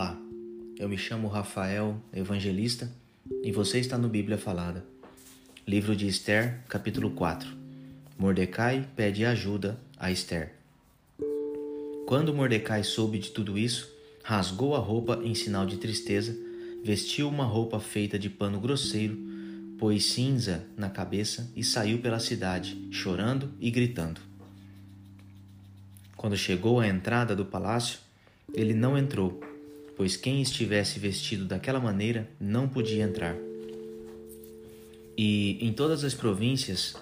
Olá, eu me chamo Rafael Evangelista e você está no Bíblia Falada. Livro de Esther, capítulo 4. Mordecai pede ajuda a Esther. Quando Mordecai soube de tudo isso, rasgou a roupa em sinal de tristeza, vestiu uma roupa feita de pano grosseiro, pôs cinza na cabeça e saiu pela cidade, chorando e gritando. Quando chegou à entrada do palácio, ele não entrou pois quem estivesse vestido daquela maneira não podia entrar. E em todas as províncias,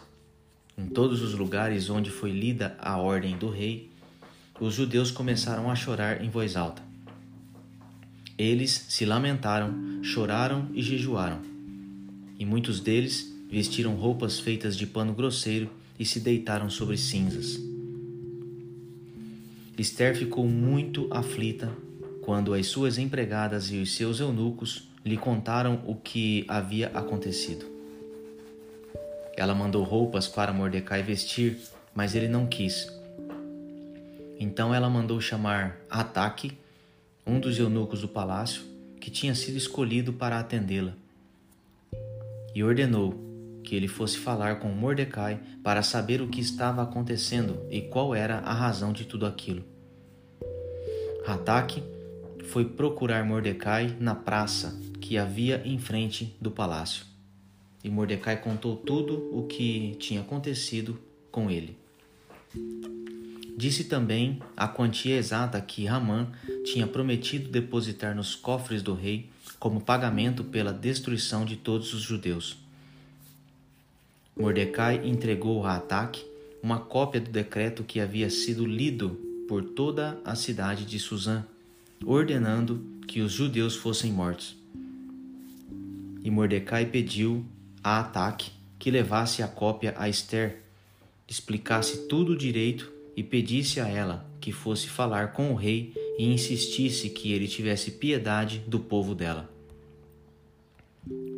em todos os lugares onde foi lida a ordem do rei, os judeus começaram a chorar em voz alta. Eles se lamentaram, choraram e jejuaram. E muitos deles vestiram roupas feitas de pano grosseiro e se deitaram sobre cinzas. Esther ficou muito aflita quando as suas empregadas e os seus eunucos lhe contaram o que havia acontecido. Ela mandou roupas para Mordecai vestir, mas ele não quis. Então ela mandou chamar Ataque, um dos eunucos do palácio, que tinha sido escolhido para atendê-la, e ordenou que ele fosse falar com Mordecai para saber o que estava acontecendo e qual era a razão de tudo aquilo. Ataque foi procurar Mordecai na praça que havia em frente do palácio. E Mordecai contou tudo o que tinha acontecido com ele. Disse também a quantia exata que Ramã tinha prometido depositar nos cofres do rei como pagamento pela destruição de todos os judeus. Mordecai entregou a Ataque uma cópia do decreto que havia sido lido por toda a cidade de Suzã ordenando que os judeus fossem mortos. E Mordecai pediu a Ataque que levasse a cópia a Esther, explicasse tudo direito e pedisse a ela que fosse falar com o rei e insistisse que ele tivesse piedade do povo dela.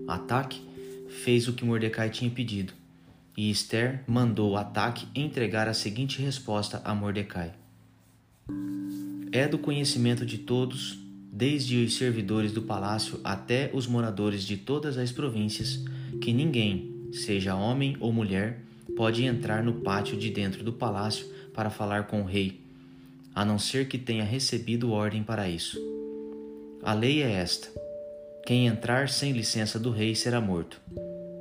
Ataque fez o que Mordecai tinha pedido, e Esther mandou Ataque entregar a seguinte resposta a Mordecai: é do conhecimento de todos, desde os servidores do palácio até os moradores de todas as províncias, que ninguém, seja homem ou mulher, pode entrar no pátio de dentro do palácio para falar com o rei, a não ser que tenha recebido ordem para isso. A lei é esta: quem entrar sem licença do rei será morto,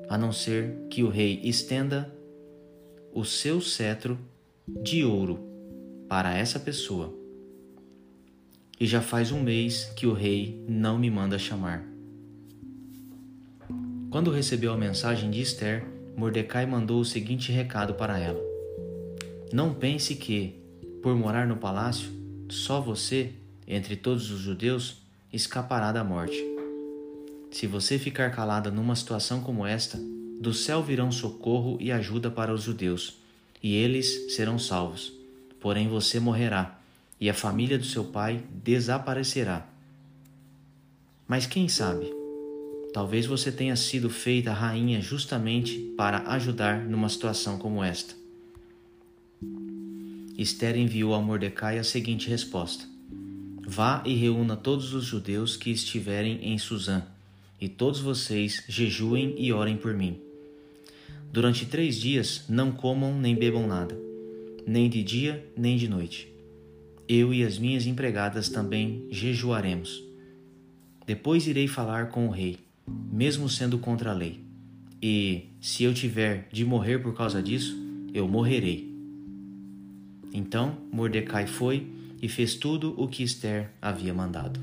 a não ser que o rei estenda o seu cetro de ouro para essa pessoa e já faz um mês que o rei não me manda chamar. Quando recebeu a mensagem de Esther, Mordecai mandou o seguinte recado para ela: Não pense que, por morar no palácio, só você, entre todos os judeus, escapará da morte. Se você ficar calada numa situação como esta, do céu virão socorro e ajuda para os judeus, e eles serão salvos. Porém você morrerá e a família do seu pai desaparecerá. Mas quem sabe? Talvez você tenha sido feita rainha justamente para ajudar numa situação como esta. Esther enviou a Mordecai a seguinte resposta: Vá e reúna todos os judeus que estiverem em Suzã, e todos vocês jejuem e orem por mim. Durante três dias não comam nem bebam nada, nem de dia nem de noite eu e as minhas empregadas também jejuaremos. Depois irei falar com o rei, mesmo sendo contra a lei. E, se eu tiver de morrer por causa disso, eu morrerei. Então Mordecai foi e fez tudo o que Esther havia mandado.